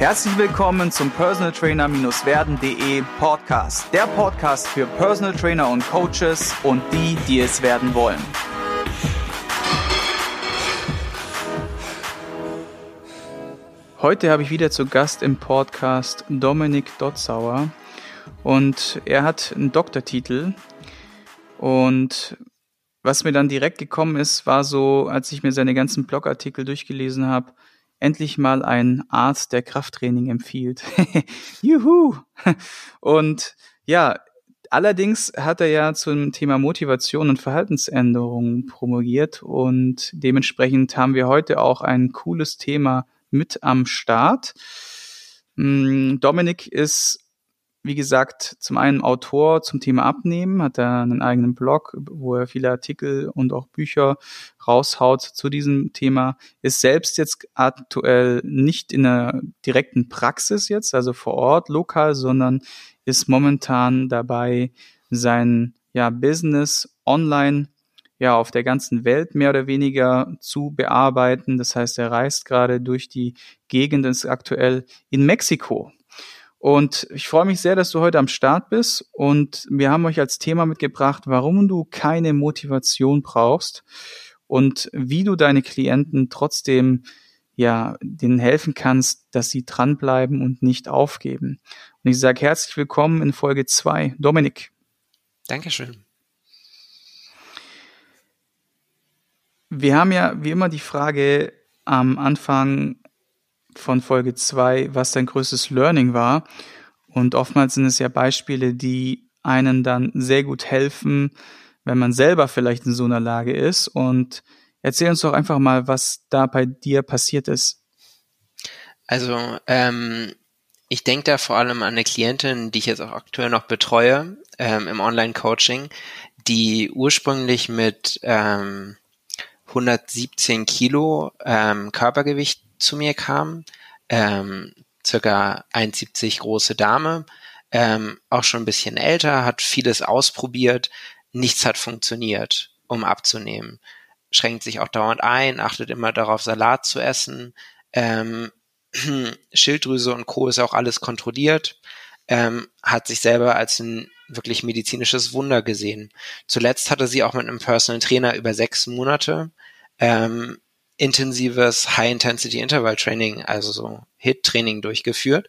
Herzlich willkommen zum Personal Trainer-werden.de Podcast. Der Podcast für Personal Trainer und Coaches und die, die es werden wollen. Heute habe ich wieder zu Gast im Podcast Dominik Dotzauer und er hat einen Doktortitel und was mir dann direkt gekommen ist, war so, als ich mir seine ganzen Blogartikel durchgelesen habe, endlich mal ein Arzt, der Krafttraining empfiehlt. Juhu! Und ja, allerdings hat er ja zum Thema Motivation und Verhaltensänderung promoviert und dementsprechend haben wir heute auch ein cooles Thema mit am Start. Mm, Dominik ist wie gesagt, zum einen Autor zum Thema Abnehmen, hat er einen eigenen Blog, wo er viele Artikel und auch Bücher raushaut zu diesem Thema, ist selbst jetzt aktuell nicht in der direkten Praxis jetzt, also vor Ort, lokal, sondern ist momentan dabei, sein ja, Business online ja auf der ganzen Welt mehr oder weniger zu bearbeiten. Das heißt, er reist gerade durch die Gegend, ist aktuell in Mexiko und ich freue mich sehr, dass du heute am Start bist. Und wir haben euch als Thema mitgebracht, warum du keine Motivation brauchst und wie du deine Klienten trotzdem ja, denen helfen kannst, dass sie dranbleiben und nicht aufgeben. Und ich sage herzlich willkommen in Folge zwei, Dominik. Dankeschön. Wir haben ja wie immer die Frage am Anfang, von Folge 2, was dein größtes Learning war. Und oftmals sind es ja Beispiele, die einen dann sehr gut helfen, wenn man selber vielleicht in so einer Lage ist. Und erzähl uns doch einfach mal, was da bei dir passiert ist. Also, ähm, ich denke da vor allem an eine Klientin, die ich jetzt auch aktuell noch betreue ähm, im Online-Coaching, die ursprünglich mit ähm, 117 Kilo ähm, Körpergewicht zu mir kam, ähm, circa 1,70 große Dame, ähm, auch schon ein bisschen älter, hat vieles ausprobiert, nichts hat funktioniert, um abzunehmen. Schränkt sich auch dauernd ein, achtet immer darauf, Salat zu essen. Ähm, Schilddrüse und Co. ist auch alles kontrolliert, ähm, hat sich selber als ein wirklich medizinisches Wunder gesehen. Zuletzt hatte sie auch mit einem Personal Trainer über sechs Monate ähm, intensives High-Intensity-Interval-Training, also so HIT-Training durchgeführt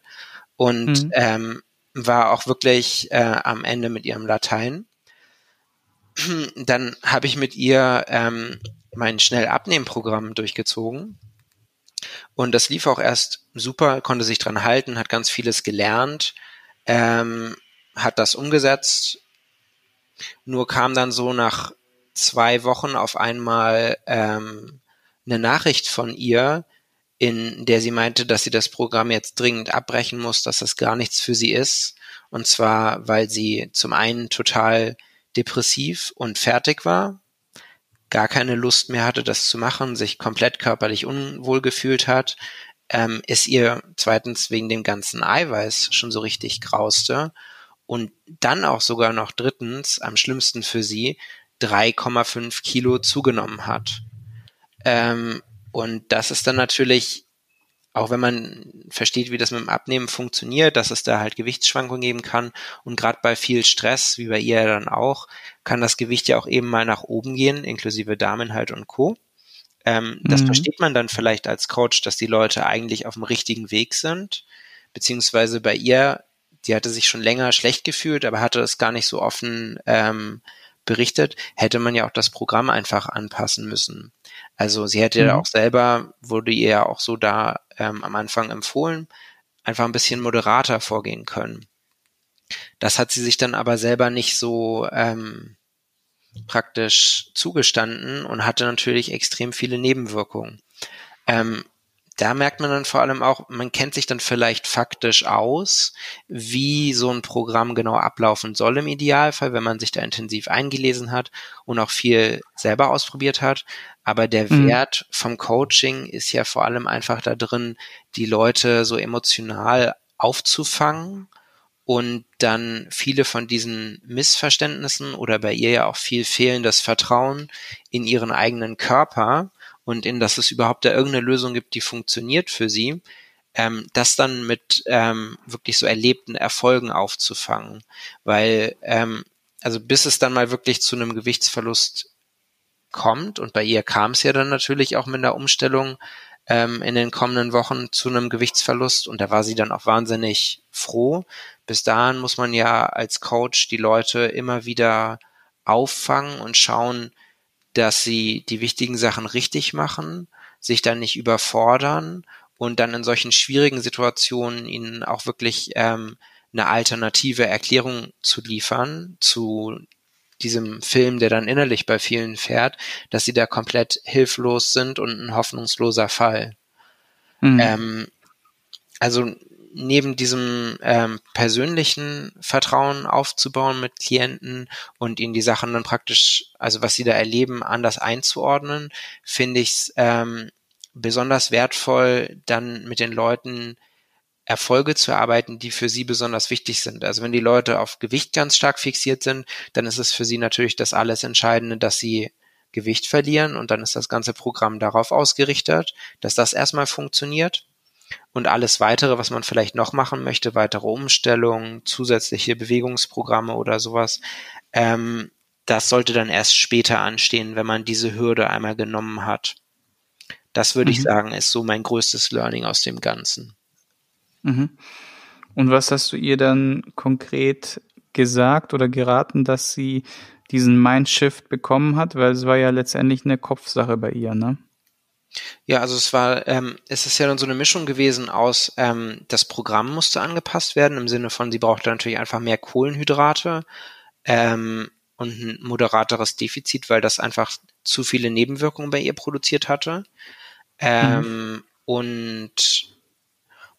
und mhm. ähm, war auch wirklich äh, am Ende mit ihrem Latein. Dann habe ich mit ihr ähm, mein Schnell-Abnehmen-Programm durchgezogen und das lief auch erst super, konnte sich dran halten, hat ganz vieles gelernt, ähm, hat das umgesetzt. Nur kam dann so nach zwei Wochen auf einmal ähm, eine Nachricht von ihr, in der sie meinte, dass sie das Programm jetzt dringend abbrechen muss, dass das gar nichts für sie ist. Und zwar, weil sie zum einen total depressiv und fertig war, gar keine Lust mehr hatte, das zu machen, sich komplett körperlich unwohl gefühlt hat, ähm, es ihr zweitens wegen dem ganzen Eiweiß schon so richtig grauste und dann auch sogar noch drittens, am schlimmsten für sie, 3,5 Kilo zugenommen hat. Ähm, und das ist dann natürlich, auch wenn man versteht, wie das mit dem Abnehmen funktioniert, dass es da halt Gewichtsschwankungen geben kann und gerade bei viel Stress, wie bei ihr dann auch, kann das Gewicht ja auch eben mal nach oben gehen, inklusive Damenhalt und Co. Ähm, mhm. Das versteht man dann vielleicht als Coach, dass die Leute eigentlich auf dem richtigen Weg sind, beziehungsweise bei ihr, die hatte sich schon länger schlecht gefühlt, aber hatte es gar nicht so offen ähm, berichtet, hätte man ja auch das Programm einfach anpassen müssen. Also sie hätte mhm. ja auch selber, wurde ihr ja auch so da ähm, am Anfang empfohlen, einfach ein bisschen moderater vorgehen können. Das hat sie sich dann aber selber nicht so ähm, praktisch zugestanden und hatte natürlich extrem viele Nebenwirkungen. Ähm, da merkt man dann vor allem auch, man kennt sich dann vielleicht faktisch aus, wie so ein Programm genau ablaufen soll im Idealfall, wenn man sich da intensiv eingelesen hat und auch viel selber ausprobiert hat. Aber der mhm. Wert vom Coaching ist ja vor allem einfach da drin, die Leute so emotional aufzufangen und dann viele von diesen Missverständnissen oder bei ihr ja auch viel fehlendes Vertrauen in ihren eigenen Körper und in, dass es überhaupt da irgendeine Lösung gibt, die funktioniert für sie, ähm, das dann mit ähm, wirklich so erlebten Erfolgen aufzufangen. Weil, ähm, also bis es dann mal wirklich zu einem Gewichtsverlust kommt, und bei ihr kam es ja dann natürlich auch mit der Umstellung ähm, in den kommenden Wochen zu einem Gewichtsverlust und da war sie dann auch wahnsinnig froh. Bis dahin muss man ja als Coach die Leute immer wieder auffangen und schauen, dass sie die wichtigen Sachen richtig machen, sich dann nicht überfordern und dann in solchen schwierigen Situationen ihnen auch wirklich ähm, eine alternative Erklärung zu liefern zu diesem Film, der dann innerlich bei vielen fährt, dass sie da komplett hilflos sind und ein hoffnungsloser Fall. Mhm. Ähm, also neben diesem ähm, persönlichen Vertrauen aufzubauen mit Klienten und ihnen die Sachen dann praktisch, also was sie da erleben, anders einzuordnen, finde ich es ähm, besonders wertvoll, dann mit den Leuten Erfolge zu erarbeiten, die für sie besonders wichtig sind. Also wenn die Leute auf Gewicht ganz stark fixiert sind, dann ist es für sie natürlich das alles Entscheidende, dass sie Gewicht verlieren und dann ist das ganze Programm darauf ausgerichtet, dass das erstmal funktioniert und alles weitere, was man vielleicht noch machen möchte, weitere Umstellungen, zusätzliche Bewegungsprogramme oder sowas, ähm, das sollte dann erst später anstehen, wenn man diese Hürde einmal genommen hat. Das würde mhm. ich sagen, ist so mein größtes Learning aus dem Ganzen. Mhm. Und was hast du ihr dann konkret gesagt oder geraten, dass sie diesen Mindshift bekommen hat? Weil es war ja letztendlich eine Kopfsache bei ihr, ne? Ja, also es war, ähm, es ist ja dann so eine Mischung gewesen aus, ähm, das Programm musste angepasst werden, im Sinne von, sie brauchte natürlich einfach mehr Kohlenhydrate ähm, und ein moderateres Defizit, weil das einfach zu viele Nebenwirkungen bei ihr produziert hatte. Ähm, mhm. Und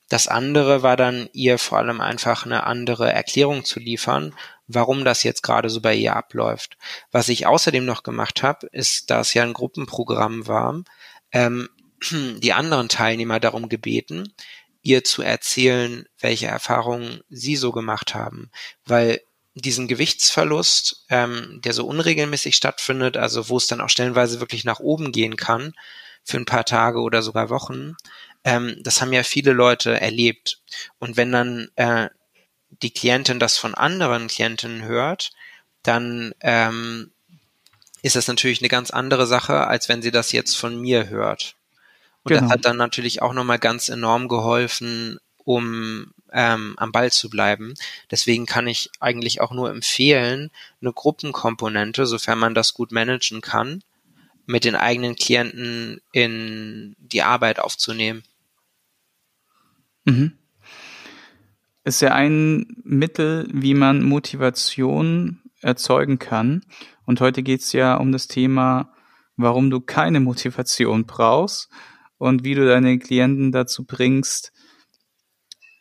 das andere war dann ihr vor allem einfach eine andere Erklärung zu liefern, warum das jetzt gerade so bei ihr abläuft. Was ich außerdem noch gemacht habe, ist, da es ja ein Gruppenprogramm war, ähm, die anderen Teilnehmer darum gebeten, ihr zu erzählen, welche Erfahrungen sie so gemacht haben. Weil diesen Gewichtsverlust, ähm, der so unregelmäßig stattfindet, also wo es dann auch stellenweise wirklich nach oben gehen kann, für ein paar Tage oder sogar Wochen, ähm, das haben ja viele Leute erlebt. Und wenn dann äh, die Klientin das von anderen Klientinnen hört, dann ähm, ist das natürlich eine ganz andere Sache, als wenn sie das jetzt von mir hört. Und genau. das hat dann natürlich auch nochmal ganz enorm geholfen, um ähm, am Ball zu bleiben. Deswegen kann ich eigentlich auch nur empfehlen, eine Gruppenkomponente, sofern man das gut managen kann, mit den eigenen Klienten in die Arbeit aufzunehmen. Mhm. Ist ja ein Mittel, wie man Motivation erzeugen kann. Und heute geht's ja um das Thema, warum du keine Motivation brauchst und wie du deine Klienten dazu bringst,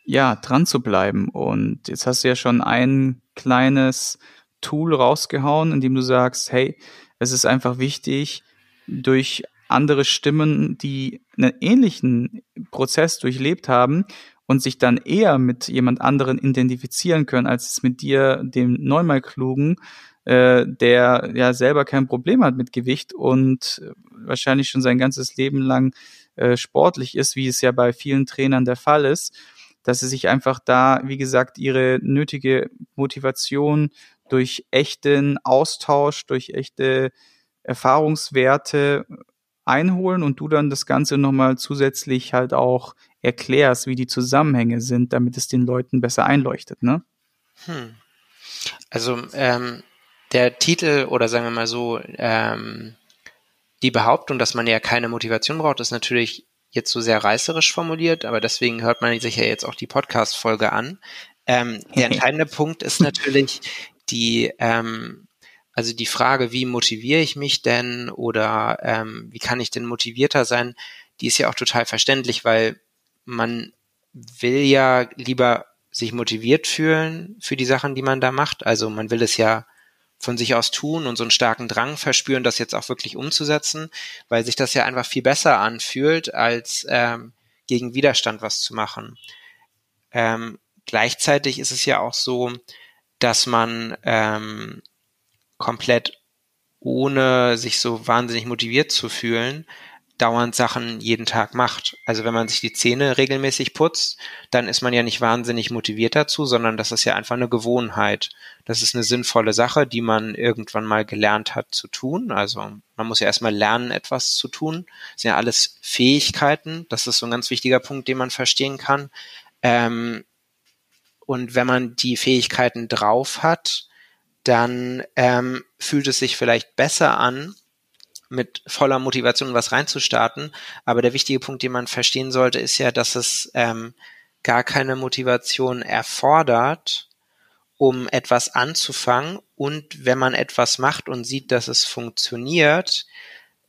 ja, dran zu bleiben. Und jetzt hast du ja schon ein kleines Tool rausgehauen, in dem du sagst, hey, es ist einfach wichtig, durch andere Stimmen, die einen ähnlichen Prozess durchlebt haben und sich dann eher mit jemand anderen identifizieren können, als es mit dir, dem neunmal klugen, äh, der ja selber kein Problem hat mit Gewicht und wahrscheinlich schon sein ganzes Leben lang äh, sportlich ist, wie es ja bei vielen Trainern der Fall ist, dass sie sich einfach da, wie gesagt, ihre nötige Motivation durch echten Austausch, durch echte Erfahrungswerte einholen und du dann das Ganze nochmal zusätzlich halt auch erklärst, wie die Zusammenhänge sind, damit es den Leuten besser einleuchtet, ne? Hm. Also ähm, der Titel oder sagen wir mal so, ähm, die Behauptung, dass man ja keine Motivation braucht, ist natürlich jetzt so sehr reißerisch formuliert, aber deswegen hört man sich ja jetzt auch die Podcast-Folge an. Ähm, der entscheidende Punkt ist natürlich die ähm, also die Frage, wie motiviere ich mich denn oder ähm, wie kann ich denn motivierter sein, die ist ja auch total verständlich, weil man will ja lieber sich motiviert fühlen für die Sachen, die man da macht. Also man will es ja von sich aus tun und so einen starken Drang verspüren, das jetzt auch wirklich umzusetzen, weil sich das ja einfach viel besser anfühlt, als ähm, gegen Widerstand was zu machen. Ähm, gleichzeitig ist es ja auch so, dass man ähm, komplett ohne sich so wahnsinnig motiviert zu fühlen, dauernd Sachen jeden Tag macht. Also wenn man sich die Zähne regelmäßig putzt, dann ist man ja nicht wahnsinnig motiviert dazu, sondern das ist ja einfach eine Gewohnheit. Das ist eine sinnvolle Sache, die man irgendwann mal gelernt hat zu tun. Also man muss ja erstmal lernen, etwas zu tun. Das sind ja alles Fähigkeiten. Das ist so ein ganz wichtiger Punkt, den man verstehen kann. Ähm, und wenn man die Fähigkeiten drauf hat, dann ähm, fühlt es sich vielleicht besser an, mit voller Motivation was reinzustarten. Aber der wichtige Punkt, den man verstehen sollte, ist ja, dass es ähm, gar keine Motivation erfordert, um etwas anzufangen. Und wenn man etwas macht und sieht, dass es funktioniert,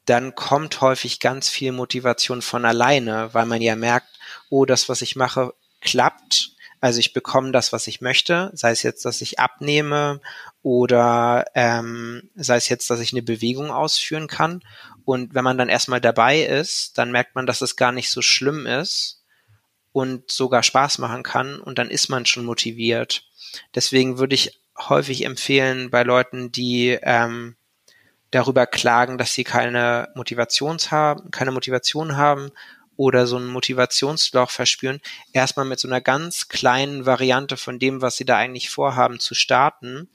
dann kommt häufig ganz viel Motivation von alleine, weil man ja merkt, oh, das, was ich mache, klappt also ich bekomme das, was ich möchte, sei es jetzt, dass ich abnehme oder ähm, sei es jetzt, dass ich eine Bewegung ausführen kann. Und wenn man dann erstmal dabei ist, dann merkt man, dass es gar nicht so schlimm ist und sogar Spaß machen kann und dann ist man schon motiviert. Deswegen würde ich häufig empfehlen bei Leuten, die ähm, darüber klagen, dass sie keine Motivations haben, keine Motivation haben oder so ein Motivationsloch verspüren, erstmal mit so einer ganz kleinen Variante von dem, was sie da eigentlich vorhaben, zu starten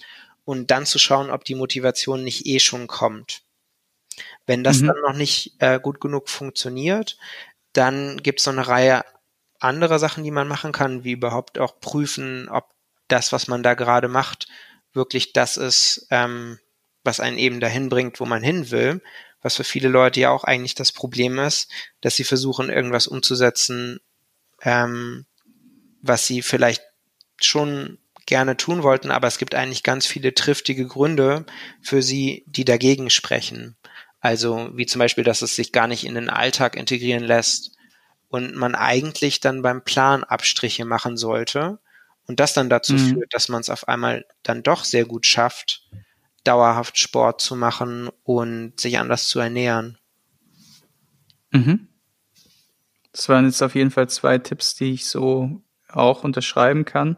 und dann zu schauen, ob die Motivation nicht eh schon kommt. Wenn das mhm. dann noch nicht äh, gut genug funktioniert, dann gibt es so eine Reihe anderer Sachen, die man machen kann, wie überhaupt auch prüfen, ob das, was man da gerade macht, wirklich das ist, ähm, was einen eben dahin bringt, wo man hin will was für viele Leute ja auch eigentlich das Problem ist, dass sie versuchen, irgendwas umzusetzen, ähm, was sie vielleicht schon gerne tun wollten, aber es gibt eigentlich ganz viele triftige Gründe für sie, die dagegen sprechen. Also wie zum Beispiel, dass es sich gar nicht in den Alltag integrieren lässt und man eigentlich dann beim Plan Abstriche machen sollte und das dann dazu mhm. führt, dass man es auf einmal dann doch sehr gut schafft, dauerhaft Sport zu machen und sich anders zu ernähren. Mhm. Das waren jetzt auf jeden Fall zwei Tipps, die ich so auch unterschreiben kann.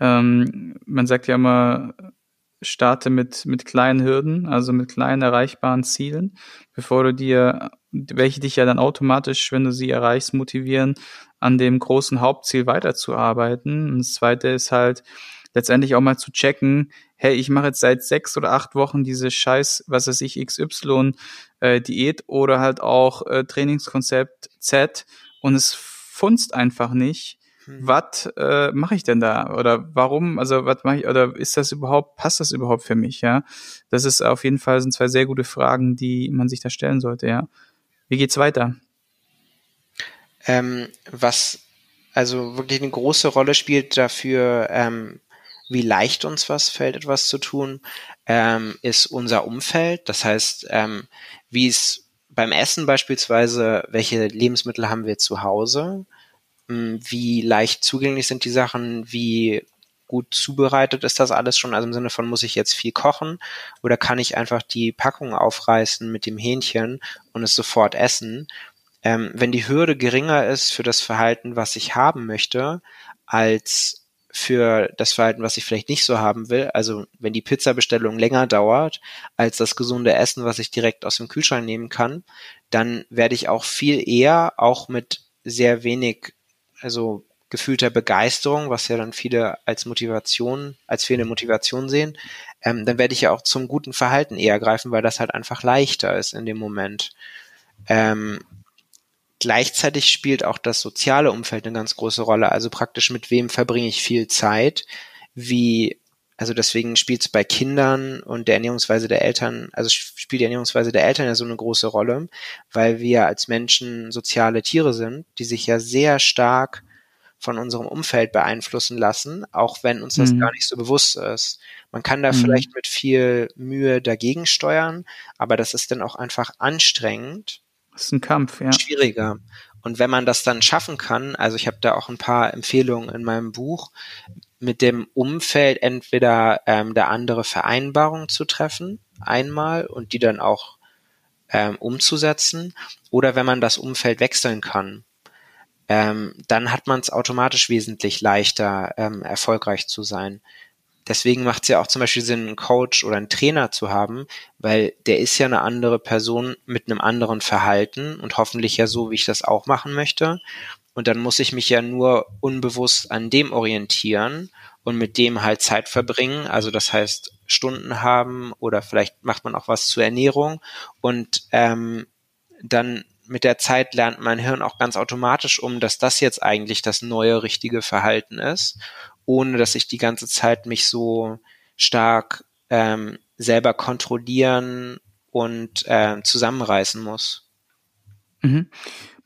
Ähm, man sagt ja immer, starte mit, mit kleinen Hürden, also mit kleinen erreichbaren Zielen, bevor du dir, welche dich ja dann automatisch, wenn du sie erreichst, motivieren, an dem großen Hauptziel weiterzuarbeiten. Und das zweite ist halt, letztendlich auch mal zu checken, hey, ich mache jetzt seit sechs oder acht Wochen diese scheiß, was weiß ich, XY äh, Diät oder halt auch äh, Trainingskonzept Z und es funzt einfach nicht. Hm. Was äh, mache ich denn da? Oder warum, also was mache ich, oder ist das überhaupt, passt das überhaupt für mich, ja? Das ist auf jeden Fall sind zwei sehr gute Fragen, die man sich da stellen sollte, ja. Wie geht's weiter? Ähm, was also wirklich eine große Rolle spielt dafür, ähm, wie leicht uns was fällt, etwas zu tun, ähm, ist unser Umfeld. Das heißt, ähm, wie es beim Essen beispielsweise, welche Lebensmittel haben wir zu Hause, wie leicht zugänglich sind die Sachen, wie gut zubereitet ist das alles schon, also im Sinne von muss ich jetzt viel kochen oder kann ich einfach die Packung aufreißen mit dem Hähnchen und es sofort essen. Ähm, wenn die Hürde geringer ist für das Verhalten, was ich haben möchte, als für das Verhalten, was ich vielleicht nicht so haben will. Also wenn die Pizzabestellung länger dauert als das gesunde Essen, was ich direkt aus dem Kühlschrank nehmen kann, dann werde ich auch viel eher, auch mit sehr wenig, also gefühlter Begeisterung, was ja dann viele als Motivation, als fehlende Motivation sehen, ähm, dann werde ich ja auch zum guten Verhalten eher greifen, weil das halt einfach leichter ist in dem Moment. Ähm, Gleichzeitig spielt auch das soziale Umfeld eine ganz große Rolle. Also praktisch mit wem verbringe ich viel Zeit, wie, also deswegen spielt es bei Kindern und der Ernährungsweise der Eltern, also spielt die Ernährungsweise der Eltern ja so eine große Rolle, weil wir als Menschen soziale Tiere sind, die sich ja sehr stark von unserem Umfeld beeinflussen lassen, auch wenn uns das mhm. gar nicht so bewusst ist. Man kann da mhm. vielleicht mit viel Mühe dagegen steuern, aber das ist dann auch einfach anstrengend das ist ein Kampf, ja. Schwieriger. Und wenn man das dann schaffen kann, also ich habe da auch ein paar Empfehlungen in meinem Buch, mit dem Umfeld entweder ähm, der andere Vereinbarungen zu treffen, einmal, und die dann auch ähm, umzusetzen, oder wenn man das Umfeld wechseln kann, ähm, dann hat man es automatisch wesentlich leichter, ähm, erfolgreich zu sein. deswegen macht es ja auch zum Beispiel Sinn, einen Coach oder einen Trainer zu haben, weil der ist ja eine andere Person mit einem anderen Verhalten und hoffentlich ja so, wie ich das auch machen möchte. Und dann muss ich mich ja nur unbewusst an dem orientieren und mit dem halt Zeit verbringen. Also das heißt Stunden haben oder vielleicht macht man auch was zur Ernährung und ähm, dann mit der Zeit lernt mein Hirn auch ganz automatisch um, dass das jetzt eigentlich das neue richtige Verhalten ist, ohne dass ich die ganze Zeit mich so stark ähm, selber kontrollieren und äh, zusammenreißen muss. Mhm.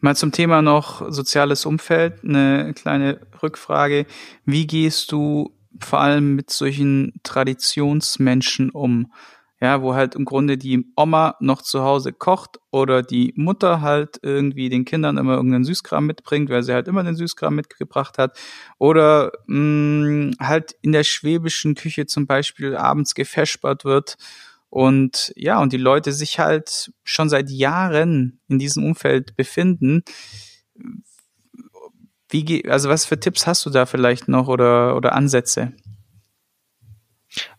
Mal zum Thema noch soziales Umfeld, eine kleine Rückfrage. Wie gehst du vor allem mit solchen Traditionsmenschen um? Ja, wo halt im Grunde die Oma noch zu Hause kocht oder die Mutter halt irgendwie den Kindern immer irgendeinen Süßkram mitbringt, weil sie halt immer den Süßkram mitgebracht hat. Oder mh, mm, halt in der schwäbischen Küche zum Beispiel abends gefespert wird und ja, und die Leute sich halt schon seit Jahren in diesem Umfeld befinden. Wie, also was für Tipps hast du da vielleicht noch oder, oder Ansätze?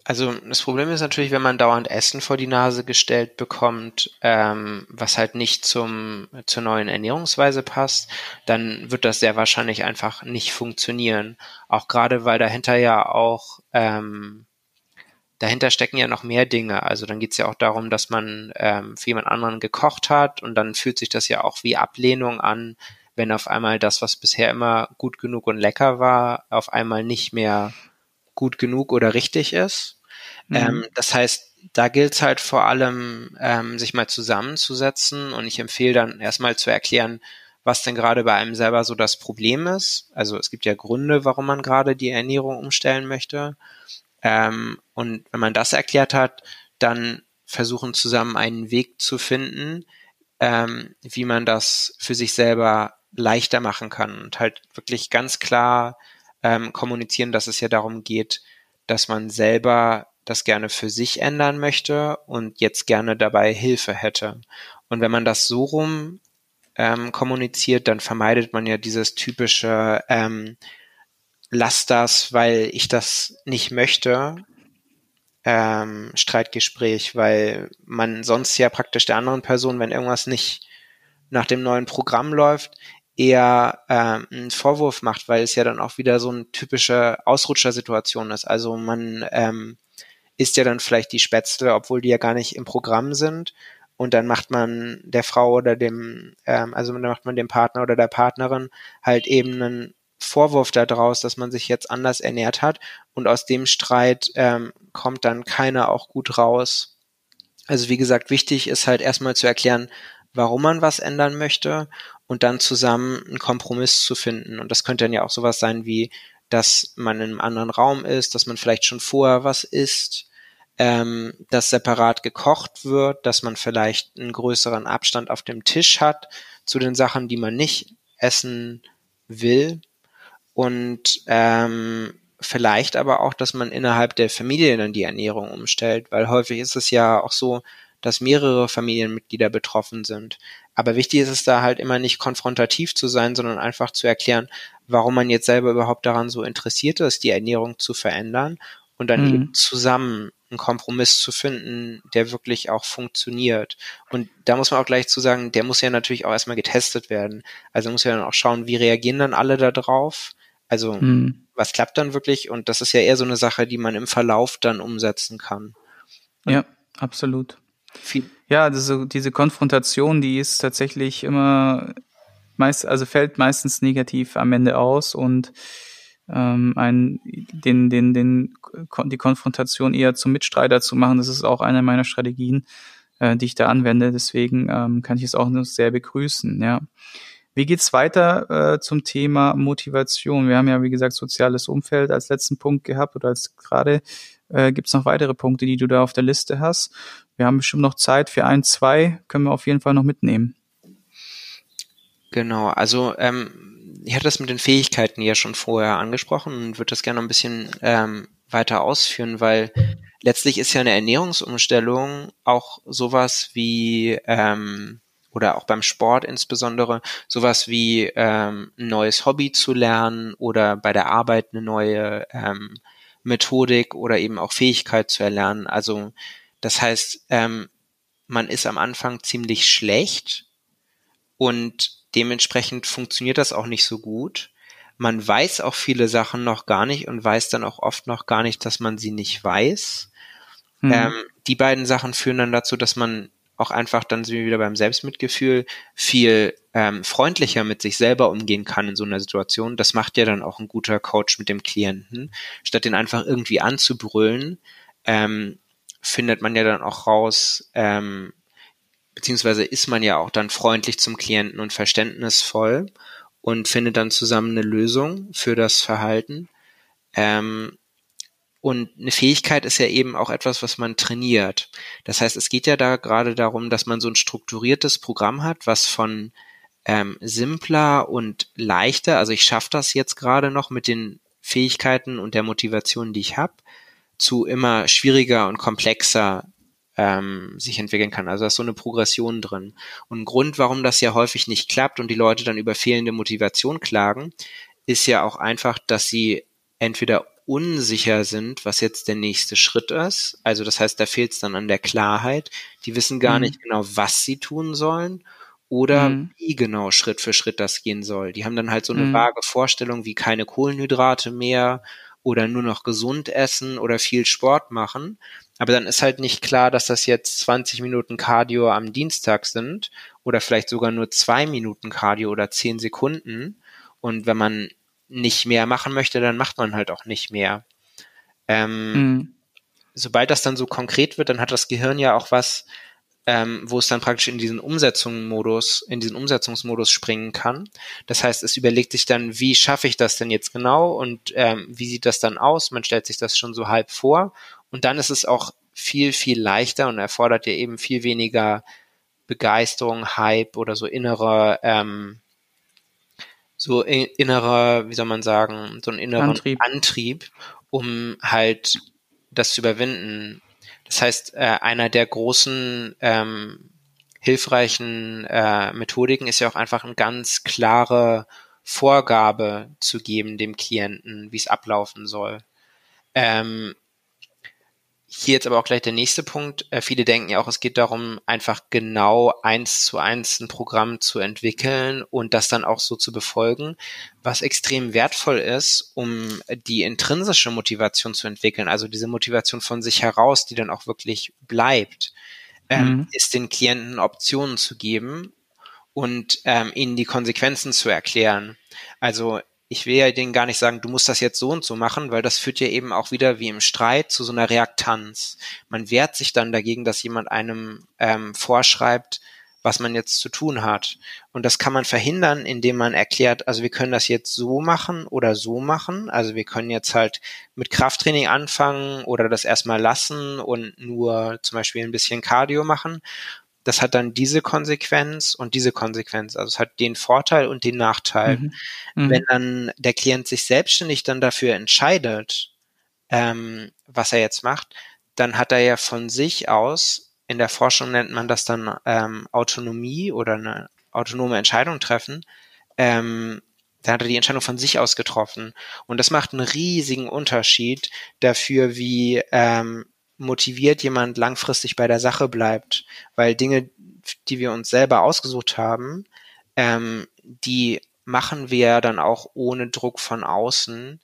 Also das Problem ist natürlich, wenn man dauernd Essen vor die Nase gestellt bekommt, ähm, was halt nicht zum zur neuen Ernährungsweise passt, dann wird das sehr wahrscheinlich einfach nicht funktionieren. Auch gerade weil dahinter ja auch ähm, dahinter stecken ja noch mehr Dinge. Also dann geht es ja auch darum, dass man ähm, für jemand anderen gekocht hat und dann fühlt sich das ja auch wie Ablehnung an, wenn auf einmal das, was bisher immer gut genug und lecker war, auf einmal nicht mehr gut genug oder richtig ist. Mhm. Ähm, das heißt, da gilt es halt vor allem, ähm, sich mal zusammenzusetzen und ich empfehle dann erstmal zu erklären, was denn gerade bei einem selber so das Problem ist. Also es gibt ja Gründe, warum man gerade die Ernährung umstellen möchte. Ähm, und wenn man das erklärt hat, dann versuchen zusammen einen Weg zu finden, ähm, wie man das für sich selber leichter machen kann und halt wirklich ganz klar ähm, kommunizieren, dass es ja darum geht, dass man selber das gerne für sich ändern möchte und jetzt gerne dabei Hilfe hätte. Und wenn man das so rum ähm, kommuniziert, dann vermeidet man ja dieses typische ähm, lass das, weil ich das nicht möchte, ähm, Streitgespräch, weil man sonst ja praktisch der anderen Person, wenn irgendwas nicht nach dem neuen Programm läuft, eher ähm, einen Vorwurf macht, weil es ja dann auch wieder so eine typische Ausrutschersituation ist. Also man ähm, isst ja dann vielleicht die Spätzle, obwohl die ja gar nicht im Programm sind. Und dann macht man der Frau oder dem, ähm, also dann macht man dem Partner oder der Partnerin halt eben einen Vorwurf daraus, dass man sich jetzt anders ernährt hat und aus dem Streit ähm, kommt dann keiner auch gut raus. Also wie gesagt, wichtig ist halt erstmal zu erklären, warum man was ändern möchte und dann zusammen einen Kompromiss zu finden. Und das könnte dann ja auch sowas sein wie, dass man in einem anderen Raum ist, dass man vielleicht schon vorher was isst, ähm, dass separat gekocht wird, dass man vielleicht einen größeren Abstand auf dem Tisch hat zu den Sachen, die man nicht essen will und ähm, vielleicht aber auch, dass man innerhalb der Familie dann die Ernährung umstellt, weil häufig ist es ja auch so, dass mehrere Familienmitglieder betroffen sind. Aber wichtig ist es da halt immer nicht konfrontativ zu sein, sondern einfach zu erklären, warum man jetzt selber überhaupt daran so interessiert ist, die Ernährung zu verändern und dann mhm. eben zusammen einen Kompromiss zu finden, der wirklich auch funktioniert. Und da muss man auch gleich zu sagen, der muss ja natürlich auch erstmal getestet werden. Also muss ja dann auch schauen, wie reagieren dann alle da drauf also mhm. was klappt dann wirklich? Und das ist ja eher so eine Sache, die man im Verlauf dann umsetzen kann. Ja, absolut. Viel. Ja, also diese Konfrontation, die ist tatsächlich immer meist, also fällt meistens negativ am Ende aus und ähm, ein, den, den, den, die Konfrontation eher zum Mitstreiter zu machen, das ist auch eine meiner Strategien, äh, die ich da anwende. Deswegen ähm, kann ich es auch nur sehr begrüßen, ja. Wie geht's weiter äh, zum Thema Motivation? Wir haben ja, wie gesagt, soziales Umfeld als letzten Punkt gehabt oder als gerade. Äh, Gibt es noch weitere Punkte, die du da auf der Liste hast? Wir haben bestimmt noch Zeit für ein, zwei, können wir auf jeden Fall noch mitnehmen. Genau, also ähm, ich hatte das mit den Fähigkeiten ja schon vorher angesprochen und würde das gerne noch ein bisschen ähm, weiter ausführen, weil letztlich ist ja eine Ernährungsumstellung auch sowas wie ähm, oder auch beim Sport insbesondere sowas wie ähm, ein neues Hobby zu lernen oder bei der Arbeit eine neue ähm, Methodik oder eben auch Fähigkeit zu erlernen. Also das heißt, ähm, man ist am Anfang ziemlich schlecht und dementsprechend funktioniert das auch nicht so gut. Man weiß auch viele Sachen noch gar nicht und weiß dann auch oft noch gar nicht, dass man sie nicht weiß. Mhm. Ähm, die beiden Sachen führen dann dazu, dass man auch einfach, dann sind wir wieder beim Selbstmitgefühl, viel ähm, freundlicher mit sich selber umgehen kann in so einer Situation. Das macht ja dann auch ein guter Coach mit dem Klienten. Statt den einfach irgendwie anzubrüllen, ähm, findet man ja dann auch raus, ähm, beziehungsweise ist man ja auch dann freundlich zum Klienten und verständnisvoll und findet dann zusammen eine Lösung für das Verhalten. Ähm, und eine Fähigkeit ist ja eben auch etwas, was man trainiert. Das heißt, es geht ja da gerade darum, dass man so ein strukturiertes Programm hat, was von ähm, simpler und leichter, also ich schaffe das jetzt gerade noch mit den Fähigkeiten und der Motivation, die ich habe, zu immer schwieriger und komplexer ähm, sich entwickeln kann. Also da ist so eine Progression drin. Und ein Grund, warum das ja häufig nicht klappt und die Leute dann über fehlende Motivation klagen, ist ja auch einfach, dass sie entweder unsicher sind, was jetzt der nächste Schritt ist. Also das heißt, da fehlt es dann an der Klarheit. Die wissen gar mhm. nicht genau, was sie tun sollen oder mhm. wie genau Schritt für Schritt das gehen soll. Die haben dann halt so eine mhm. vage Vorstellung wie keine Kohlenhydrate mehr oder nur noch gesund essen oder viel Sport machen. Aber dann ist halt nicht klar, dass das jetzt 20 Minuten Cardio am Dienstag sind oder vielleicht sogar nur zwei Minuten Cardio oder zehn Sekunden. Und wenn man nicht mehr machen möchte, dann macht man halt auch nicht mehr. Ähm, mhm. Sobald das dann so konkret wird, dann hat das Gehirn ja auch was, ähm, wo es dann praktisch in diesen Umsetzungsmodus, in diesen Umsetzungsmodus springen kann. Das heißt, es überlegt sich dann, wie schaffe ich das denn jetzt genau und ähm, wie sieht das dann aus? Man stellt sich das schon so halb vor und dann ist es auch viel, viel leichter und erfordert ja eben viel weniger Begeisterung, Hype oder so innere ähm, so innerer, wie soll man sagen, so einen inneren Antrieb, Antrieb um halt das zu überwinden. Das heißt, äh, einer der großen ähm, hilfreichen äh, Methodiken ist ja auch einfach eine ganz klare Vorgabe zu geben dem Klienten, wie es ablaufen soll. Ähm, hier jetzt aber auch gleich der nächste Punkt. Äh, viele denken ja auch, es geht darum, einfach genau eins zu eins ein Programm zu entwickeln und das dann auch so zu befolgen, was extrem wertvoll ist, um die intrinsische Motivation zu entwickeln, also diese Motivation von sich heraus, die dann auch wirklich bleibt, ähm, mhm. ist den Klienten Optionen zu geben und ähm, ihnen die Konsequenzen zu erklären. Also ich will ja denen gar nicht sagen, du musst das jetzt so und so machen, weil das führt ja eben auch wieder wie im Streit zu so einer Reaktanz. Man wehrt sich dann dagegen, dass jemand einem ähm, vorschreibt, was man jetzt zu tun hat. Und das kann man verhindern, indem man erklärt, also wir können das jetzt so machen oder so machen. Also wir können jetzt halt mit Krafttraining anfangen oder das erstmal lassen und nur zum Beispiel ein bisschen Cardio machen das hat dann diese Konsequenz und diese Konsequenz. Also es hat den Vorteil und den Nachteil. Mhm. Mhm. Wenn dann der Klient sich selbstständig dann dafür entscheidet, ähm, was er jetzt macht, dann hat er ja von sich aus, in der Forschung nennt man das dann ähm, Autonomie oder eine autonome Entscheidung treffen, ähm, dann hat er die Entscheidung von sich aus getroffen. Und das macht einen riesigen Unterschied dafür, wie ähm, motiviert jemand langfristig bei der Sache bleibt, weil Dinge, die wir uns selber ausgesucht haben, ähm, die machen wir dann auch ohne Druck von außen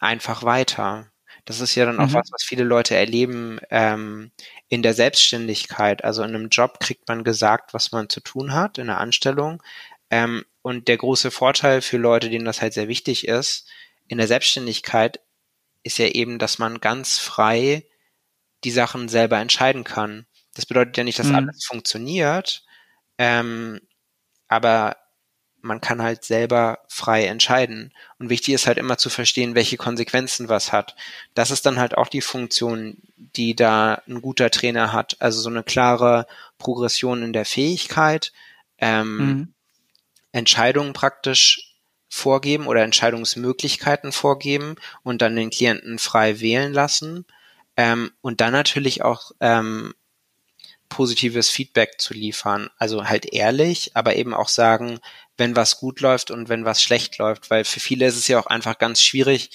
einfach weiter. Das ist ja dann auch mhm. was, was viele Leute erleben ähm, in der Selbstständigkeit. Also in einem Job kriegt man gesagt, was man zu tun hat, in der Anstellung. Ähm, und der große Vorteil für Leute, denen das halt sehr wichtig ist, in der Selbstständigkeit ist ja eben, dass man ganz frei die Sachen selber entscheiden kann. Das bedeutet ja nicht, dass mhm. alles funktioniert, ähm, aber man kann halt selber frei entscheiden. Und wichtig ist halt immer zu verstehen, welche Konsequenzen was hat. Das ist dann halt auch die Funktion, die da ein guter Trainer hat. Also so eine klare Progression in der Fähigkeit, ähm, mhm. Entscheidungen praktisch vorgeben oder Entscheidungsmöglichkeiten vorgeben und dann den Klienten frei wählen lassen ähm, und dann natürlich auch ähm, positives Feedback zu liefern. Also halt ehrlich, aber eben auch sagen, wenn was gut läuft und wenn was schlecht läuft, weil für viele ist es ja auch einfach ganz schwierig,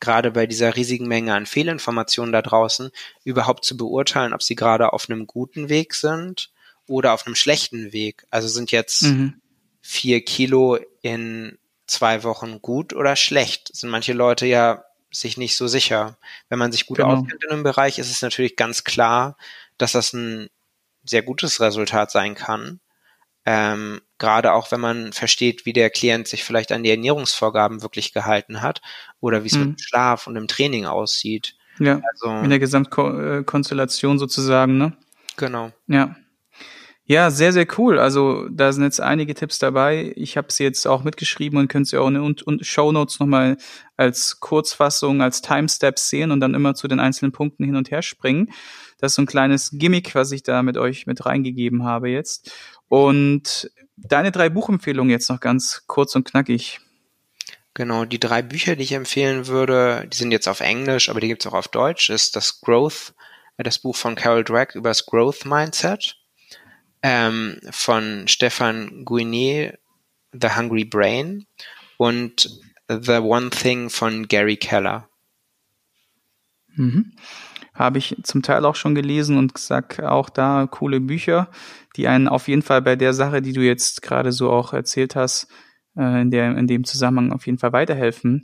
gerade bei dieser riesigen Menge an Fehlinformationen da draußen, überhaupt zu beurteilen, ob sie gerade auf einem guten Weg sind oder auf einem schlechten Weg. Also sind jetzt mhm. vier Kilo in zwei Wochen gut oder schlecht? Sind manche Leute ja sich nicht so sicher. Wenn man sich gut genau. auskennt in einem Bereich, ist es natürlich ganz klar, dass das ein sehr gutes Resultat sein kann. Ähm, gerade auch wenn man versteht, wie der Klient sich vielleicht an die Ernährungsvorgaben wirklich gehalten hat oder wie es mhm. mit dem Schlaf und dem Training aussieht. Ja, also, in der Gesamtkonstellation sozusagen, ne? Genau. Ja. Ja, sehr, sehr cool. Also da sind jetzt einige Tipps dabei. Ich habe sie jetzt auch mitgeschrieben und könnt sie auch in den Show Notes nochmal als Kurzfassung, als Timesteps sehen und dann immer zu den einzelnen Punkten hin und her springen. Das ist so ein kleines Gimmick, was ich da mit euch mit reingegeben habe jetzt. Und deine drei Buchempfehlungen jetzt noch ganz kurz und knackig. Genau, die drei Bücher, die ich empfehlen würde, die sind jetzt auf Englisch, aber die gibt's auch auf Deutsch, ist das Growth, äh, das Buch von Carol Dweck über das Growth Mindset ähm, von Stefan Guinet, The Hungry Brain und The One Thing von Gary Keller. Mhm. Habe ich zum Teil auch schon gelesen und sag auch da coole Bücher, die einen auf jeden Fall bei der Sache, die du jetzt gerade so auch erzählt hast, äh, in, der, in dem Zusammenhang auf jeden Fall weiterhelfen.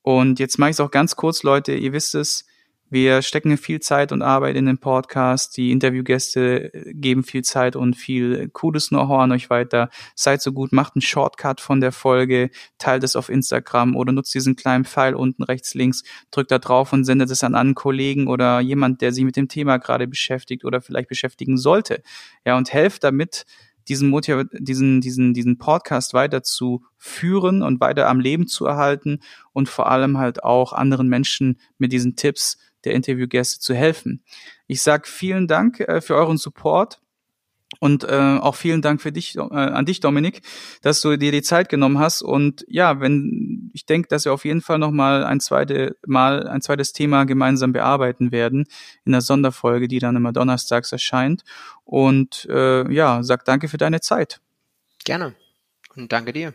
Und jetzt mache ich es auch ganz kurz, Leute. Ihr wisst es, wir stecken viel Zeit und Arbeit in den Podcast. Die Interviewgäste äh, geben viel Zeit und viel cooles Know-how an euch weiter. Seid so gut, macht einen Shortcut von der Folge, teilt es auf Instagram oder nutzt diesen kleinen Pfeil unten rechts, links, drückt da drauf und sendet es an einen Kollegen oder jemand, der sich mit dem Thema gerade beschäftigt oder vielleicht beschäftigen sollte. Ja, und helft damit, diesen, diesen, diesen, diesen Podcast weiter zu führen und weiter am Leben zu erhalten und vor allem halt auch anderen Menschen mit diesen Tipps der Interviewgäste zu helfen. Ich sage vielen Dank äh, für euren Support. Und äh, auch vielen Dank für dich, äh, an dich, Dominik, dass du dir die Zeit genommen hast. Und ja, wenn ich denke, dass wir auf jeden Fall nochmal ein zweites Mal ein zweites Thema gemeinsam bearbeiten werden in der Sonderfolge, die dann immer donnerstags erscheint. Und äh, ja, sag danke für deine Zeit. Gerne. Und danke dir.